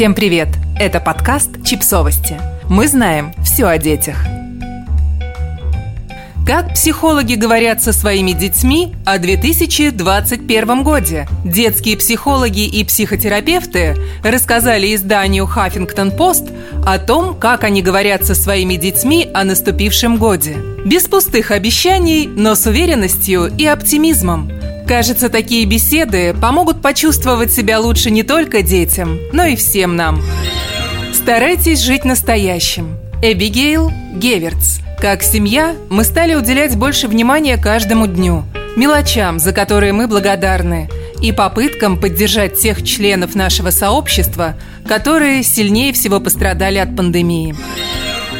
Всем привет! Это подкаст «Чипсовости». Мы знаем все о детях. Как психологи говорят со своими детьми о 2021 годе? Детские психологи и психотерапевты рассказали изданию Post о том, как они говорят со своими детьми о наступившем годе. Без пустых обещаний, но с уверенностью и оптимизмом – Кажется, такие беседы помогут почувствовать себя лучше не только детям, но и всем нам. Старайтесь жить настоящим. Эбигейл Геверц. Как семья, мы стали уделять больше внимания каждому дню, мелочам, за которые мы благодарны, и попыткам поддержать тех членов нашего сообщества, которые сильнее всего пострадали от пандемии.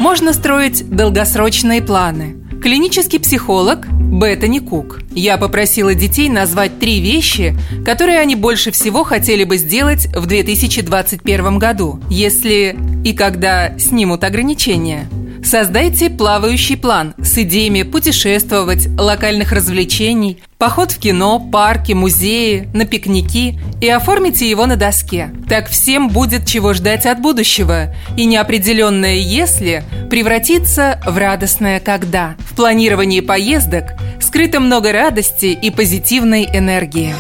Можно строить долгосрочные планы – Клинический психолог Беттани Кук. Я попросила детей назвать три вещи, которые они больше всего хотели бы сделать в 2021 году, если и когда снимут ограничения – Создайте плавающий план с идеями путешествовать, локальных развлечений, поход в кино, парки, музеи, на пикники и оформите его на доске. Так всем будет чего ждать от будущего, и неопределенное «если» превратится в радостное «когда». В планировании поездок скрыто много радости и позитивной энергии.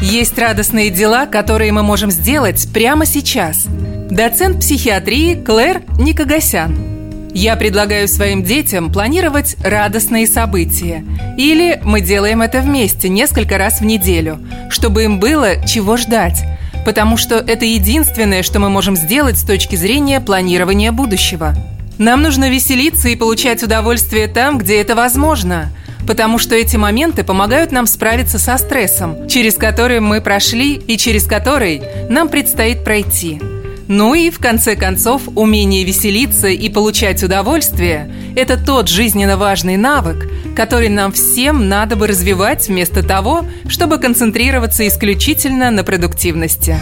Есть радостные дела, которые мы можем сделать прямо сейчас. Доцент психиатрии Клэр Никогасян – я предлагаю своим детям планировать радостные события. Или мы делаем это вместе несколько раз в неделю, чтобы им было чего ждать. Потому что это единственное, что мы можем сделать с точки зрения планирования будущего. Нам нужно веселиться и получать удовольствие там, где это возможно – потому что эти моменты помогают нам справиться со стрессом, через который мы прошли и через который нам предстоит пройти. Ну и, в конце концов, умение веселиться и получать удовольствие – это тот жизненно важный навык, который нам всем надо бы развивать вместо того, чтобы концентрироваться исключительно на продуктивности.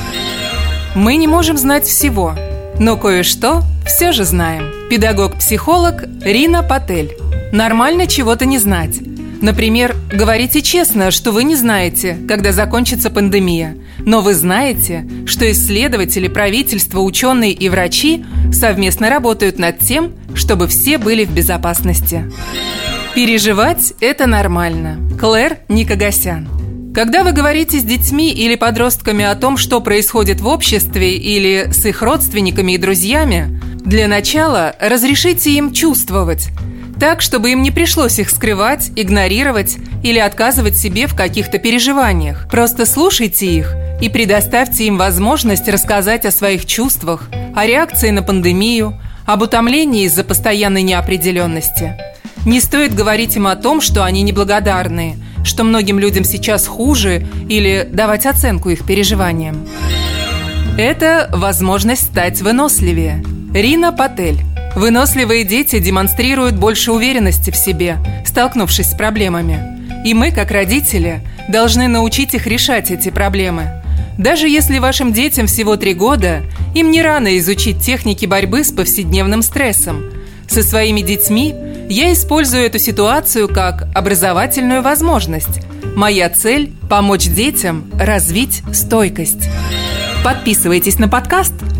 Мы не можем знать всего, но кое-что все же знаем. Педагог-психолог Рина Патель. Нормально чего-то не знать. Например, говорите честно, что вы не знаете, когда закончится пандемия, но вы знаете, что исследователи, правительство, ученые и врачи совместно работают над тем, чтобы все были в безопасности. Переживать – это нормально. Клэр Никогасян. Когда вы говорите с детьми или подростками о том, что происходит в обществе или с их родственниками и друзьями, для начала разрешите им чувствовать – так, чтобы им не пришлось их скрывать, игнорировать или отказывать себе в каких-то переживаниях. Просто слушайте их и предоставьте им возможность рассказать о своих чувствах, о реакции на пандемию, об утомлении из-за постоянной неопределенности. Не стоит говорить им о том, что они неблагодарные, что многим людям сейчас хуже или давать оценку их переживаниям. Это возможность стать выносливее. Рина Патель Выносливые дети демонстрируют больше уверенности в себе, столкнувшись с проблемами. И мы, как родители, должны научить их решать эти проблемы. Даже если вашим детям всего три года, им не рано изучить техники борьбы с повседневным стрессом. Со своими детьми я использую эту ситуацию как образовательную возможность. Моя цель – помочь детям развить стойкость. Подписывайтесь на подкаст –